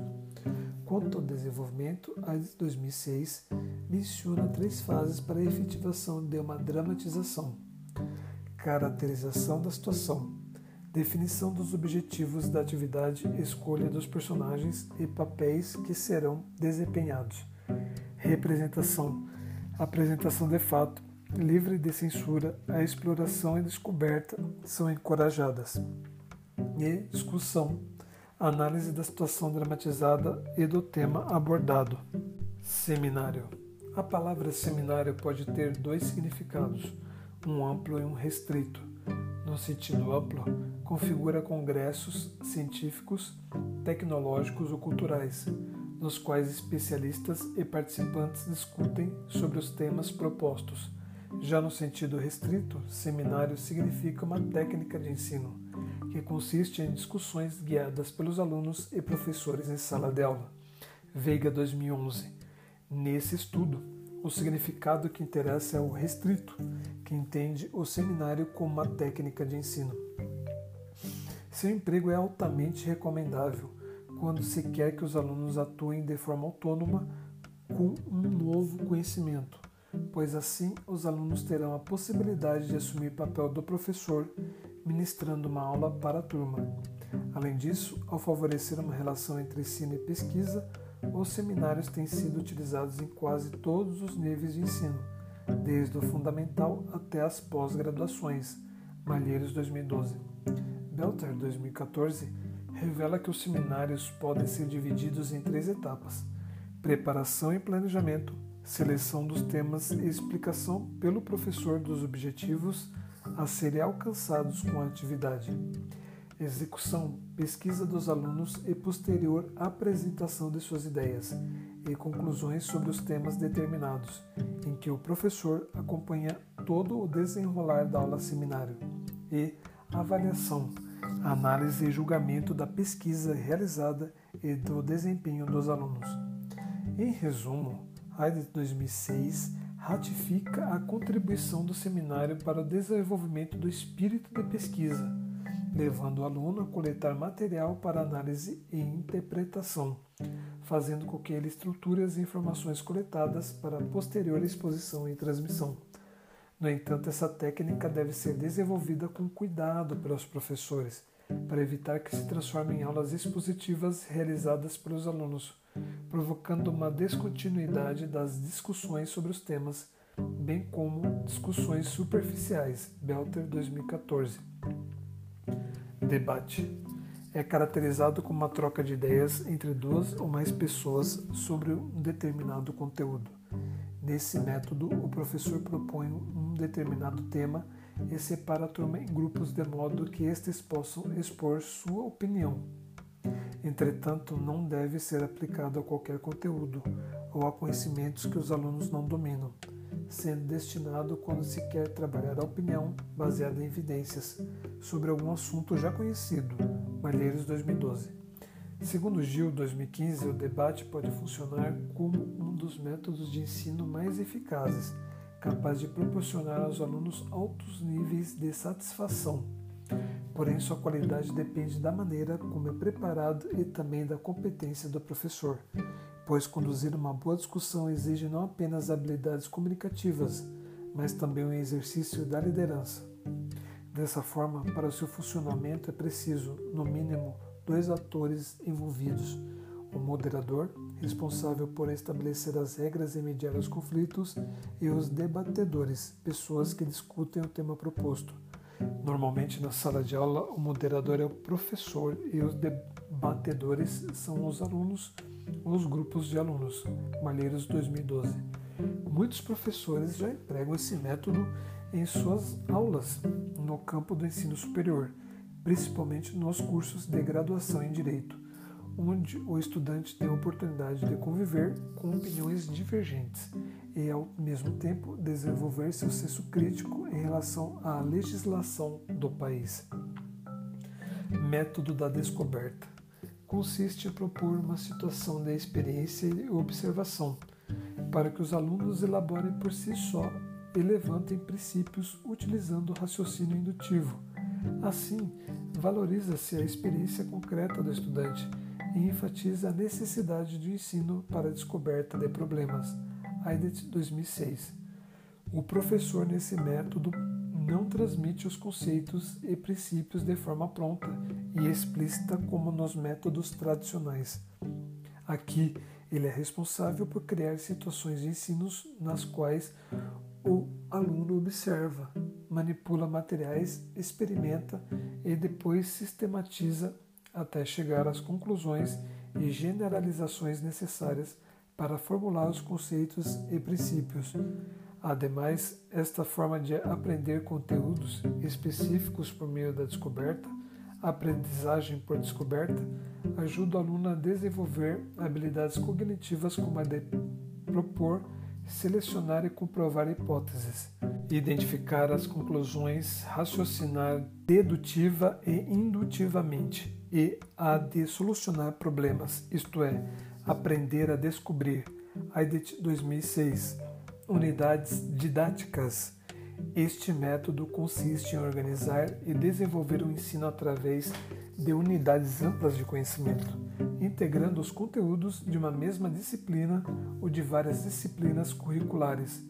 A: Quanto ao desenvolvimento, a 2006 menciona três fases para a efetivação de uma dramatização: caracterização da situação, definição dos objetivos da atividade, escolha dos personagens e papéis que serão desempenhados, representação, apresentação de fato, livre de censura, a exploração e descoberta são encorajadas, e discussão, análise da situação dramatizada e do tema abordado. Seminário. A palavra seminário pode ter dois significados, um amplo e um restrito no sentido amplo, configura congressos científicos, tecnológicos ou culturais. nos quais especialistas e participantes discutem sobre os temas propostos. Já no sentido restrito, seminário significa uma técnica de ensino, que consiste em discussões guiadas pelos alunos e professores em sala de aula. Veiga 2011. Nesse estudo, o significado que interessa é o restrito, que entende o seminário como uma técnica de ensino. Seu emprego é altamente recomendável quando se quer que os alunos atuem de forma autônoma com um novo conhecimento, pois assim os alunos terão a possibilidade de assumir o papel do professor ministrando uma aula para a turma. Além disso, ao favorecer uma relação entre ensino e pesquisa, os seminários têm sido utilizados em quase todos os níveis de ensino, desde o fundamental até as pós-graduações. Malheiros 2012. Belter, 2014, revela que os seminários podem ser divididos em três etapas: preparação e planejamento, seleção dos temas e explicação pelo professor dos objetivos a serem alcançados com a atividade. Execução, pesquisa dos alunos e posterior apresentação de suas ideias e conclusões sobre os temas determinados, em que o professor acompanha todo o desenrolar da aula seminário. E avaliação, análise e julgamento da pesquisa realizada e do desempenho dos alunos. Em resumo, a de 2006 ratifica a contribuição do seminário para o desenvolvimento do espírito de pesquisa, levando o aluno a coletar material para análise e interpretação, fazendo com que ele estruture as informações coletadas para posterior exposição e transmissão. No entanto, essa técnica deve ser desenvolvida com cuidado pelos professores, para evitar que se transforme em aulas expositivas realizadas pelos alunos, provocando uma descontinuidade das discussões sobre os temas, bem como discussões superficiais. Belter 2014. Debate é caracterizado como uma troca de ideias entre duas ou mais pessoas sobre um determinado conteúdo. Nesse método, o professor propõe um determinado tema e separa a turma em grupos de modo que estes possam expor sua opinião. Entretanto, não deve ser aplicado a qualquer conteúdo ou a conhecimentos que os alunos não dominam, sendo destinado quando se quer trabalhar a opinião baseada em evidências sobre algum assunto já conhecido. Malheiros 2012. Segundo Gil, 2015, o debate pode funcionar como um dos métodos de ensino mais eficazes capaz de proporcionar aos alunos altos níveis de satisfação. Porém, sua qualidade depende da maneira como é preparado e também da competência do professor, pois conduzir uma boa discussão exige não apenas habilidades comunicativas, mas também o um exercício da liderança. Dessa forma, para seu funcionamento é preciso, no mínimo, dois atores envolvidos: o moderador responsável por estabelecer as regras e mediar os conflitos, e os debatedores, pessoas que discutem o tema proposto. Normalmente, na sala de aula, o moderador é o professor e os debatedores são os alunos ou os grupos de alunos. Malheiros 2012. Muitos professores já empregam esse método em suas aulas no campo do ensino superior, principalmente nos cursos de graduação em Direito onde o estudante tem a oportunidade de conviver com opiniões divergentes e, ao mesmo tempo, desenvolver seu senso crítico em relação à legislação do país. Método da descoberta consiste em propor uma situação de experiência e observação para que os alunos elaborem por si só e levantem princípios utilizando o raciocínio indutivo. Assim, valoriza-se a experiência concreta do estudante e enfatiza a necessidade de ensino para a descoberta de problemas. Aidet 2006. O professor nesse método não transmite os conceitos e princípios de forma pronta e explícita como nos métodos tradicionais. Aqui, ele é responsável por criar situações de ensino nas quais o aluno observa, manipula materiais, experimenta e depois sistematiza até chegar às conclusões e generalizações necessárias para formular os conceitos e princípios. Ademais, esta forma de aprender conteúdos específicos por meio da descoberta aprendizagem por descoberta ajuda o aluno a desenvolver habilidades cognitivas como a de propor, selecionar e comprovar hipóteses, identificar as conclusões, raciocinar dedutiva e indutivamente e a de solucionar problemas, isto é, aprender a descobrir. AIDET 2006 Unidades didáticas. Este método consiste em organizar e desenvolver o ensino através de unidades amplas de conhecimento, integrando os conteúdos de uma mesma disciplina ou de várias disciplinas curriculares.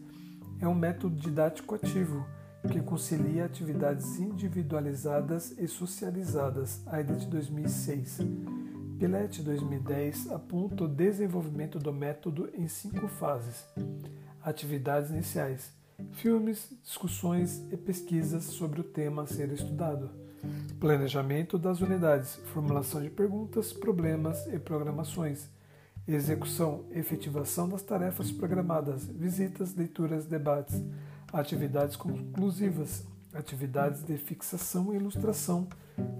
A: É um método didático ativo que concilia atividades individualizadas e socializadas, AIDET 2006. Pilet 2010 aponta o desenvolvimento do método em cinco fases. Atividades iniciais: filmes, discussões e pesquisas sobre o tema a ser estudado. Planejamento das unidades, formulação de perguntas, problemas e programações. Execução, efetivação das tarefas programadas, visitas, leituras, debates atividades conclusivas, atividades de fixação e ilustração,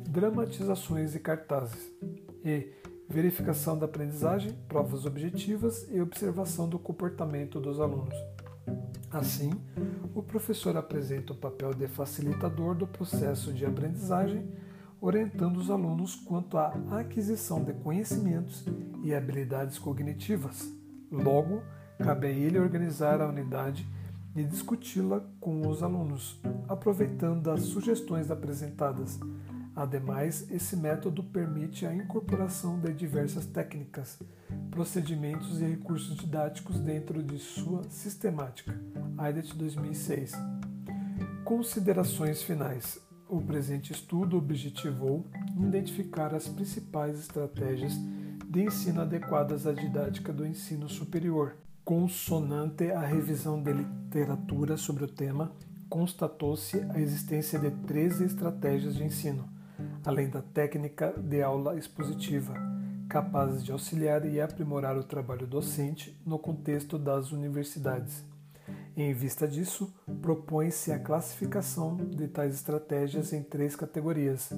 A: dramatizações e cartazes, e verificação da aprendizagem, provas objetivas e observação do comportamento dos alunos. Assim, o professor apresenta o papel de facilitador do processo de aprendizagem, orientando os alunos quanto à aquisição de conhecimentos e habilidades cognitivas. Logo, cabe a ele organizar a unidade e discuti-la com os alunos, aproveitando as sugestões apresentadas. Ademais, esse método permite a incorporação de diversas técnicas, procedimentos e recursos didáticos dentro de sua sistemática. AIDET 2006. Considerações finais. O presente estudo objetivou identificar as principais estratégias de ensino adequadas à didática do ensino superior, consonante à revisão de literatura sobre o tema, constatou-se a existência de 13 estratégias de ensino, além da técnica de aula expositiva, capazes de auxiliar e aprimorar o trabalho docente no contexto das universidades. Em vista disso, propõe-se a classificação de tais estratégias em três categorias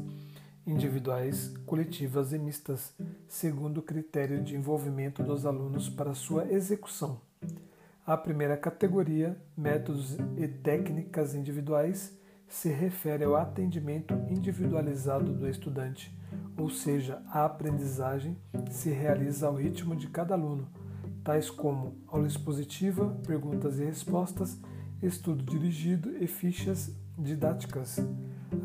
A: individuais, coletivas e mistas, segundo o critério de envolvimento dos alunos para sua execução. A primeira categoria, métodos e técnicas individuais, se refere ao atendimento individualizado do estudante, ou seja, a aprendizagem se realiza ao ritmo de cada aluno, tais como aula expositiva, perguntas e respostas, estudo dirigido e fichas didáticas.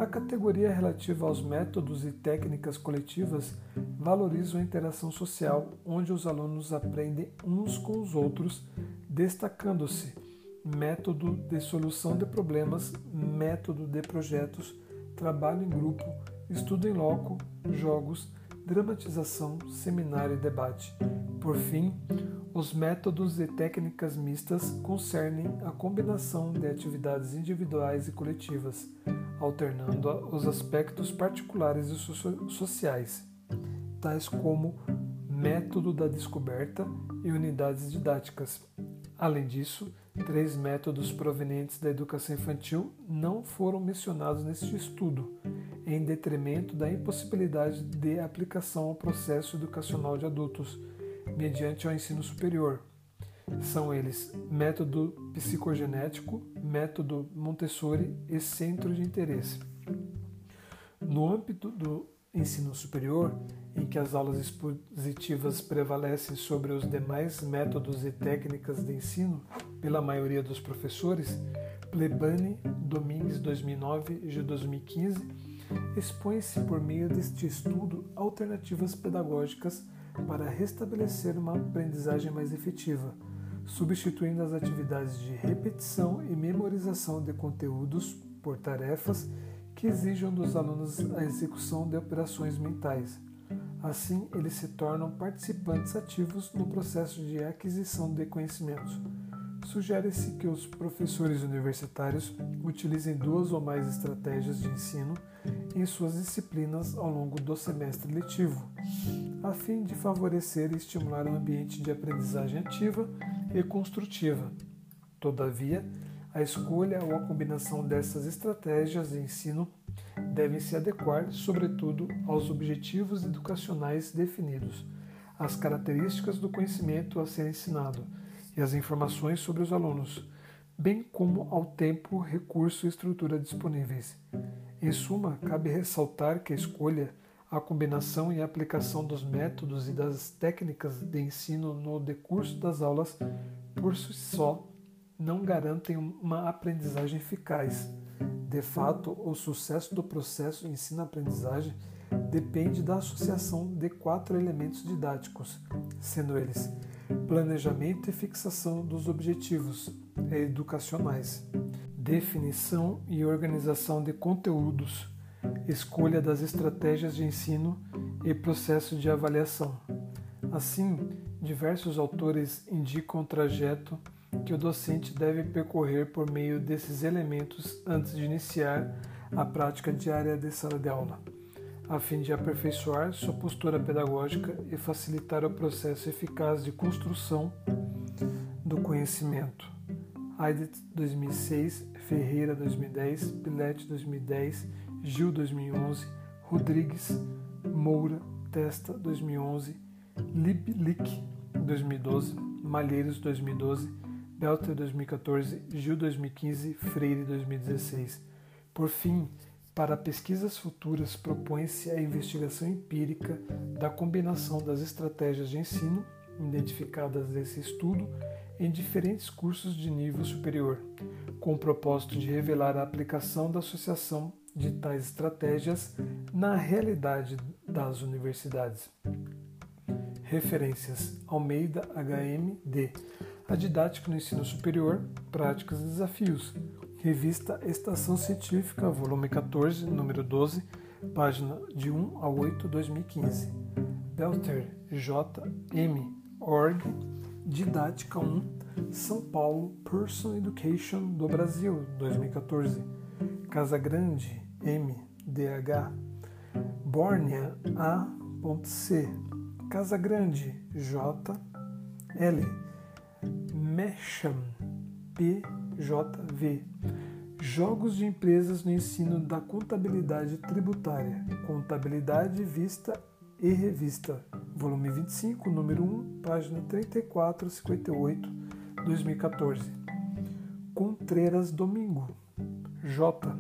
A: A categoria relativa aos métodos e técnicas coletivas valoriza a interação social, onde os alunos aprendem uns com os outros, destacando-se método de solução de problemas, método de projetos, trabalho em grupo, estudo em loco, jogos, dramatização, seminário e debate. Por fim, os métodos e técnicas mistas concernem a combinação de atividades individuais e coletivas, alternando os aspectos particulares e sociais, tais como método da descoberta e unidades didáticas. Além disso, três métodos provenientes da educação infantil não foram mencionados neste estudo, em detrimento da impossibilidade de aplicação ao processo educacional de adultos mediante o ensino superior. São eles método psicogenético, método Montessori e centro de interesse. No âmbito do ensino superior, em que as aulas expositivas prevalecem sobre os demais métodos e técnicas de ensino pela maioria dos professores, Plebani, Domingues 2009 e 2015, expõe-se por meio deste estudo alternativas pedagógicas para restabelecer uma aprendizagem mais efetiva, substituindo as atividades de repetição e memorização de conteúdos por tarefas que exijam dos alunos a execução de operações mentais. Assim, eles se tornam participantes ativos no processo de aquisição de conhecimentos. Sugere-se que os professores universitários utilizem duas ou mais estratégias de ensino em suas disciplinas ao longo do semestre letivo, a fim de favorecer e estimular um ambiente de aprendizagem ativa e construtiva. Todavia, a escolha ou a combinação dessas estratégias de ensino devem se adequar, sobretudo, aos objetivos educacionais definidos, às características do conhecimento a ser ensinado e às informações sobre os alunos, bem como ao tempo, recurso e estrutura disponíveis. Em suma, cabe ressaltar que a escolha, a combinação e a aplicação dos métodos e das técnicas de ensino no decurso das aulas, por si só, não garantem uma aprendizagem eficaz. De fato, o sucesso do processo ensino-aprendizagem depende da associação de quatro elementos didáticos, sendo eles planejamento e fixação dos objetivos educacionais, definição e organização de conteúdos, escolha das estratégias de ensino e processo de avaliação. Assim, diversos autores indicam o trajeto que o docente deve percorrer por meio desses elementos antes de iniciar a prática diária de sala de aula, a fim de aperfeiçoar sua postura pedagógica e facilitar o processo eficaz de construção do conhecimento. Aidet 2006, Ferreira 2010, Pilete 2010, Gil 2011, Rodrigues, Moura, Testa 2011, Liblick 2012, Malheiros 2012, Belter 2014, Gil 2015, Freire 2016. Por fim, para pesquisas futuras, propõe-se a investigação empírica da combinação das estratégias de ensino identificadas nesse estudo em diferentes cursos de nível superior, com o propósito de revelar a aplicação da associação de tais estratégias na realidade das universidades. Referências: Almeida HMD. A didática no ensino superior, práticas e desafios. Revista Estação Científica, volume 14, número 12, página de 1 a 8, 2015. Belter, J. Org, Didática 1, São Paulo, Person Education do Brasil, 2014. Casa Grande, M. DH. Bórnia, A.C. Casa Grande, J. L. Mecham, PJV. Jogos de empresas no ensino da contabilidade tributária, contabilidade vista e revista, volume 25, número 1, página 34 58, 2014. Contreras Domingo, J.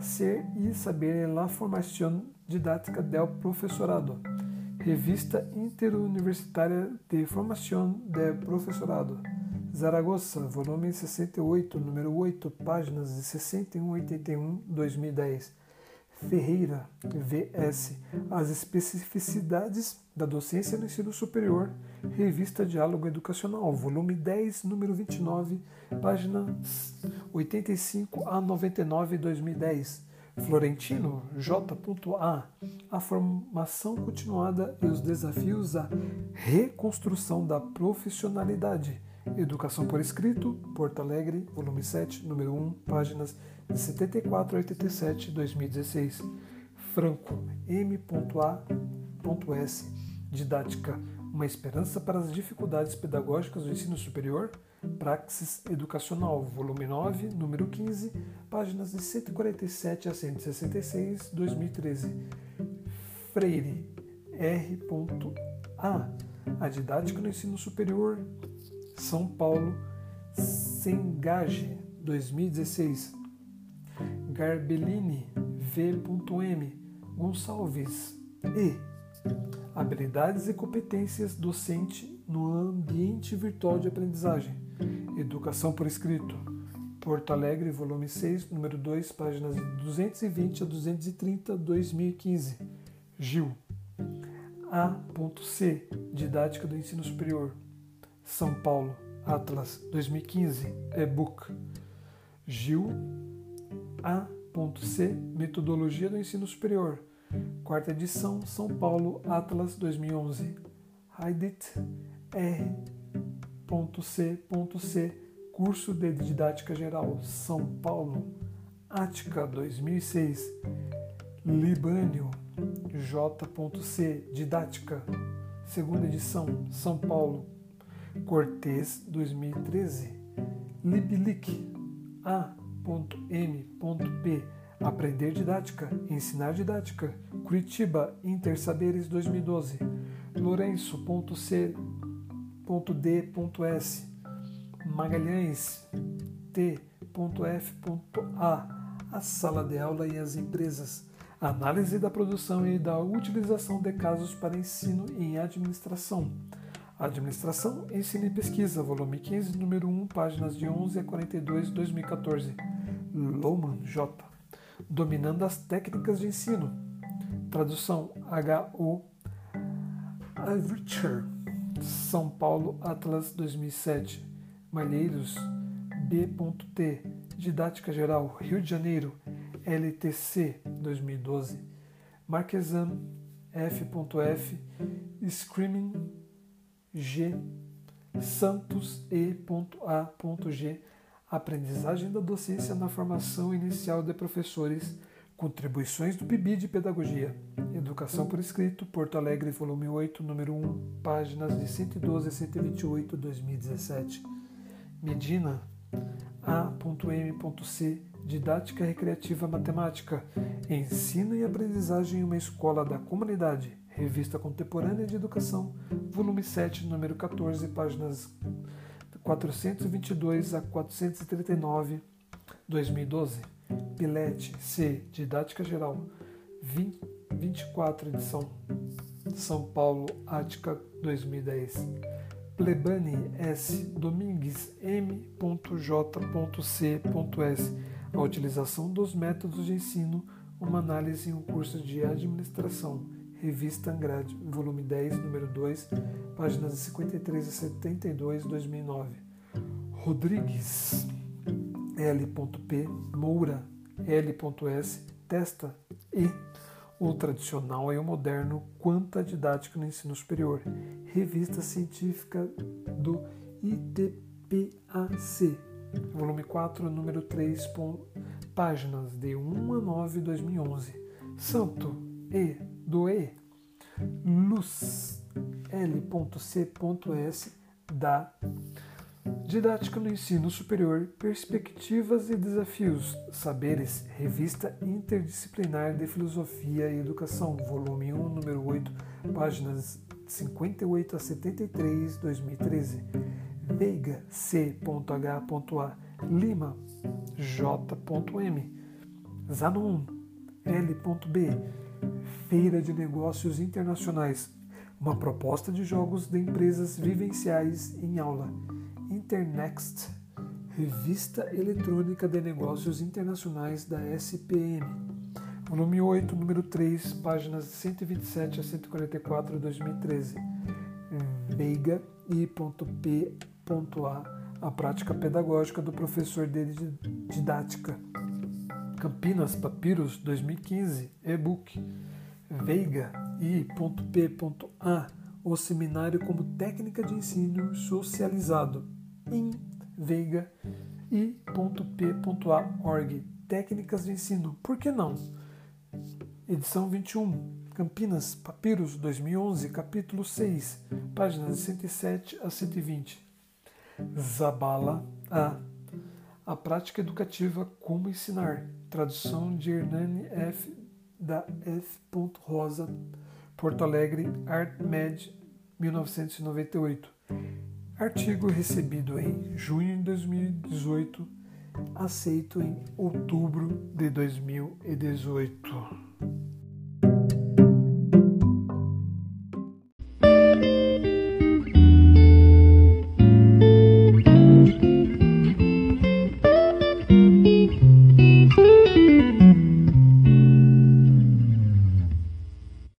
A: Ser e saber la formación didática del professorado. Revista Interuniversitária de Formação de Professorado. Zaragoza, volume 68, número 8, páginas de 61 a 81, 2010. Ferreira, VS, As especificidades da docência no ensino superior, Revista Diálogo Educacional, volume 10, número 29, páginas 85 a 99, 2010. Florentino, J.A. A formação continuada e os desafios à reconstrução da profissionalidade Educação por Escrito, Porto Alegre, volume 7, número 1, páginas de 74 a 87, 2016. Franco, M.A.S. Didática, uma esperança para as dificuldades pedagógicas do ensino superior, Praxis Educacional, volume 9, número 15, páginas de 147 a 166, 2013. Freire, R.A. A didática no ensino superior, são Paulo, Sengage, 2016. Garbellini, V.M. Gonçalves, E. Habilidades e competências docente no ambiente virtual de aprendizagem. Educação por escrito. Porto Alegre, volume 6, número 2, páginas 220 a 230, 2015. Gil. A.C. Didática do Ensino Superior. São Paulo, Atlas 2015, e-book. Gil A.C. Metodologia do Ensino Superior. Quarta edição, São Paulo, Atlas 2011. Haidit R.C.C. Curso de Didática Geral, São Paulo, Ática 2006. Libânio J.C. Didática, segunda edição, São Paulo, Cortez 2013, Liblick A.M.P. Aprender Didática, Ensinar Didática, Curitiba, Intersaberes 2012, Lourenço.c.d.s, Magalhães, T.f.a, a sala de aula e as empresas, análise da produção e da utilização de casos para ensino em administração. Administração, Ensino e Pesquisa, volume 15, número 1, páginas de 11 a 42, 2014. Lohmann J. Dominando as técnicas de ensino. Tradução H.O. Avricher. São Paulo, Atlas 2007. Malheiros, B.T. Didática Geral, Rio de Janeiro, LTC 2012. Marquesan, F.F. Screaming G. Santos E.A.G. Aprendizagem da docência na formação inicial de professores. Contribuições do PIB de Pedagogia. Educação por escrito, Porto Alegre, volume 8, número 1, páginas de 112 a 128, 2017. Medina, A.M.C. Didática Recreativa Matemática. Ensino e Aprendizagem em uma Escola da Comunidade. Revista Contemporânea de Educação, volume 7, número 14, páginas 422 a 439, 2012. Pilete C, Didática Geral, 20, 24, edição São Paulo, Ática, 2010. Plebani S, Domingues M.J.C.S. A utilização dos métodos de ensino, uma análise em um curso de administração Revista Angrade, volume 10, número 2, páginas 53 a 72, 2009. Rodrigues, L.P. Moura, L.S. Testa e o tradicional e o moderno Quanta Didática no Ensino Superior, revista científica do ITPAC, volume 4, número 3, páginas de 1 a 9, 2011. Santo E do E, Luz, L.C.S. da Didática no Ensino Superior, Perspectivas e Desafios, Saberes, Revista Interdisciplinar de Filosofia e Educação, volume 1, número 8, páginas 58 a 73, 2013. Veiga, C.H.A. Lima, J.M. Zanon, L.B. Feira de Negócios Internacionais, uma proposta de jogos de empresas vivenciais em aula. Internext, Revista Eletrônica de Negócios Internacionais da SPM. Volume 8, número 3, páginas 127 a 144, 2013. Veiga I.P.A. A prática pedagógica do professor de didática. Campinas Papiros 2015, e-book. Veiga I.P.A. O seminário como técnica de ensino socializado. Em Veiga I.P.A. org. Técnicas de ensino. Por que não? Edição 21. Campinas, Papiros, 2011, capítulo 6, páginas 107 a 120. Zabala A. A prática educativa Como ensinar. Tradução de Hernani F da F. Rosa, Porto Alegre, ArtMed, 1998. Artigo recebido em junho de 2018, aceito em outubro de 2018.